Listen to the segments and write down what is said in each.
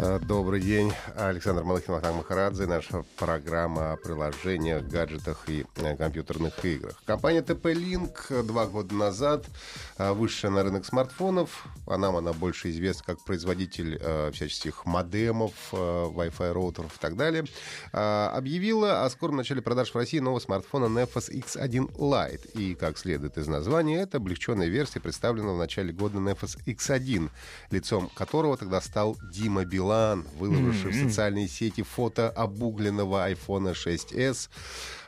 Э, добрый день. Александр Малыхин, Махтанг Махарадзе. Наша программа о приложениях, гаджетах и э, компьютерных играх. Компания TP-Link два года назад э, вышла на рынок смартфонов. А нам она больше известна как производитель всяческих модемов, Wi-Fi роутеров и так далее. Объявила о скором начале продаж в России нового смартфона Nefos X1 Lite. И, как следует из названия, это облегченная версия, представленная в начале года Nefos X1, лицом которого тогда стал Дима Билан Билан, выложивший mm-hmm. в социальные сети фото обугленного iPhone 6s, а,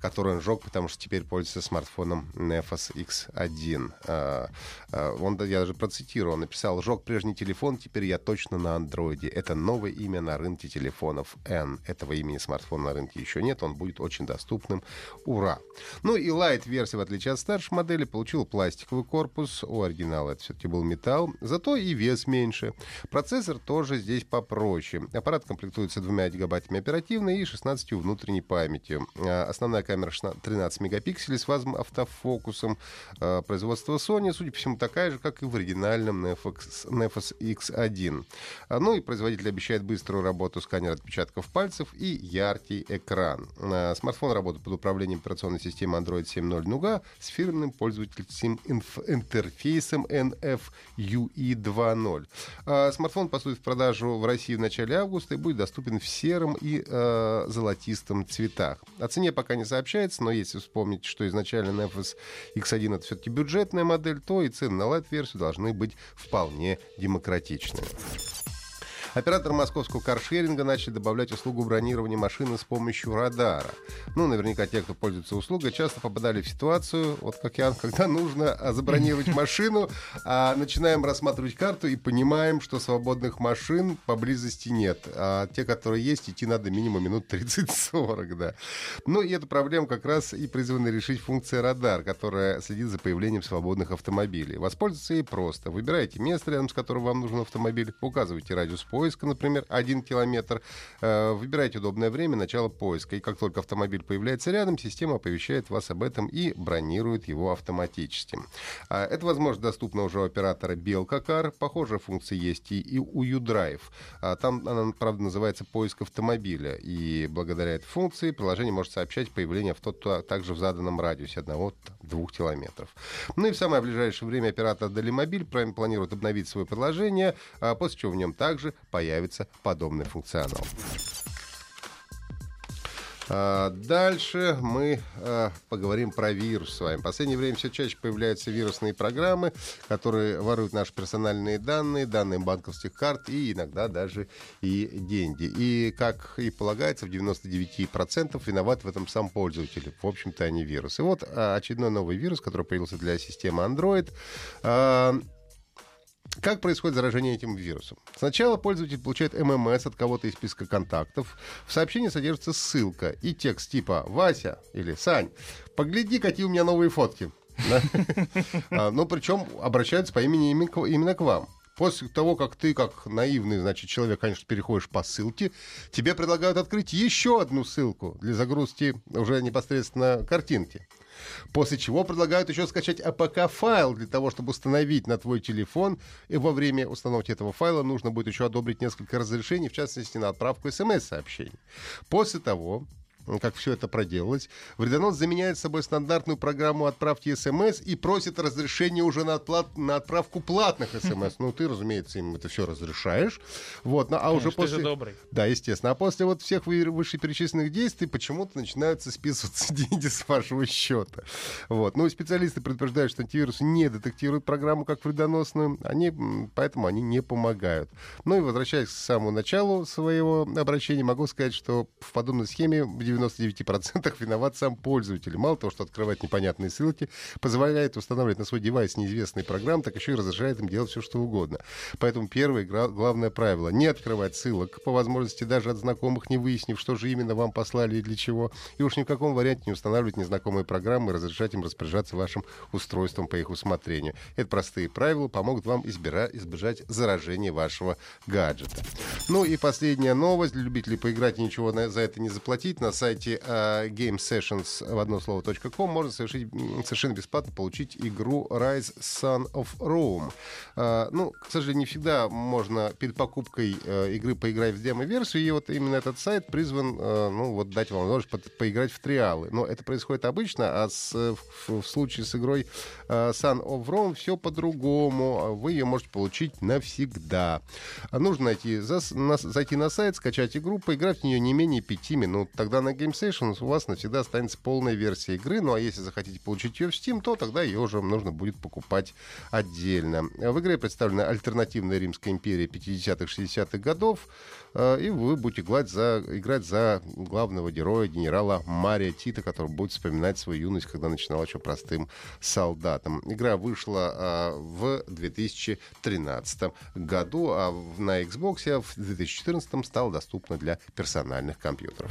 который он сжег, потому что теперь пользуется смартфоном Nefos X1. А, а, он, я даже процитирую, он написал, «Сжег прежний телефон, теперь я точно на андроиде. Это новое имя на рынке телефонов N. Этого имени смартфона на рынке еще нет, он будет очень доступным. Ура!» Ну и Lite-версия, в отличие от старшей модели, получила пластиковый корпус. У оригинала это все-таки был металл. Зато и вес меньше. Процессор тоже здесь попроще. Аппарат комплектуется двумя гигабайтами оперативной и 16 внутренней памятью. Основная камера 13 мегапикселей с автофокусом. А, производство Sony, судя по всему, такая же, как и в оригинальном Nefos X1. А, ну и производитель обещает быструю работу сканера отпечатков пальцев и яркий экран. А, смартфон работает под управлением операционной системы Android 7.0 Nougat с фирменным пользовательским интерфейсом NFUI 2.0. Смартфон поступит в продажу в России в начале августа и будет доступен в сером и э, золотистом цветах. О цене пока не сообщается, но если вспомнить, что изначально Nefos X1 это все-таки бюджетная модель, то и цены на Light-версию должны быть вполне демократичными. Оператор московского каршеринга начали добавлять услугу бронирования машины с помощью радара. Ну, наверняка те, кто пользуется услугой, часто попадали в ситуацию, вот как я, когда нужно а, забронировать машину, а начинаем рассматривать карту и понимаем, что свободных машин поблизости нет. А те, которые есть, идти надо минимум минут 30-40, да. Ну, и эту проблему как раз и призвана решить функция радар, которая следит за появлением свободных автомобилей. Воспользоваться ей просто. Выбираете место, рядом с которым вам нужен автомобиль, указываете радиус поиска, поиска, например, один километр. Э, выбирайте удобное время начала поиска. И как только автомобиль появляется рядом, система оповещает вас об этом и бронирует его автоматически. А, это, возможно, доступно уже у оператора Белкакар. Похожая функция есть и у U-Drive. А, там она, правда, называется поиск автомобиля. И благодаря этой функции приложение может сообщать появление авто также в заданном радиусе 1-2 километров. Ну и в самое ближайшее время оператор Далимобиль планирует обновить свое приложение, а после чего в нем также появится подобный функционал. А, дальше мы а, поговорим про вирус с вами. В последнее время все чаще появляются вирусные программы, которые воруют наши персональные данные, данные банковских карт и иногда даже и деньги. И, как и полагается, в 99% виноват в этом сам пользователь. В общем-то, они вирус. И вот а, очередной новый вирус, который появился для системы Android. Как происходит заражение этим вирусом? Сначала пользователь получает ММС от кого-то из списка контактов. В сообщении содержится ссылка и текст типа «Вася» или «Сань, погляди, какие у меня новые фотки». А, ну, причем обращаются по имени именно к вам. После того, как ты, как наивный, значит, человек, конечно, переходишь по ссылке, тебе предлагают открыть еще одну ссылку для загрузки уже непосредственно картинки. После чего предлагают еще скачать APK-файл для того, чтобы установить на твой телефон. И во время установки этого файла нужно будет еще одобрить несколько разрешений, в частности, на отправку смс-сообщений. После того, как все это проделалось, вредонос заменяет собой стандартную программу отправки смс и просит разрешения уже на, отплат, на отправку платных смс. Ну, ты, разумеется, им это все разрешаешь. Вот, ну, а Конечно, уже после... Ты же добрый. Да, естественно. А после вот всех вышеперечисленных действий почему-то начинаются списываться деньги с вашего счета. Вот. Ну, специалисты предупреждают, что антивирусы не детектируют программу как вредоносную, они, поэтому они не помогают. Ну и возвращаясь к самому началу своего обращения, могу сказать, что в подобной схеме в 99% виноват сам пользователь. Мало того, что открывать непонятные ссылки, позволяет устанавливать на свой девайс неизвестные программы, так еще и разрешает им делать все, что угодно. Поэтому первое главное правило — не открывать ссылок, по возможности даже от знакомых, не выяснив, что же именно вам послали и для чего. И уж ни в каком варианте не устанавливать незнакомые программы и разрешать им распоряжаться вашим устройством по их усмотрению. Это простые правила помогут вам избира- избежать заражения вашего гаджета. Ну и последняя новость для любителей поиграть и ничего за это не заплатить. На сайте uh, gamesessions в одно слово .com можно совершить, совершенно бесплатно получить игру Rise Son of Rome. Uh, ну, к сожалению, не всегда можно перед покупкой uh, игры поиграть в демо-версию, и вот именно этот сайт призван uh, ну, вот дать вам возможность поиграть в триалы. Но это происходит обычно, а с, в, в случае с игрой uh, Son of Rome все по-другому. Вы ее можете получить навсегда. Нужно найти, за, на, зайти на сайт, скачать игру, поиграть в нее не менее 5 минут. Тогда на Game Sessions у вас навсегда останется полная версия игры. Ну а если захотите получить ее в Steam, то тогда ее уже нужно будет покупать отдельно. В игре представлена альтернативная Римская империя 50-60-х годов. Э, и вы будете играть за, играть за главного героя, генерала Мария Тита, который будет вспоминать свою юность, когда начинал еще простым солдатом. Игра вышла а, в 2013 году, а на Xbox в 2014 стала доступна для персональных компьютеров.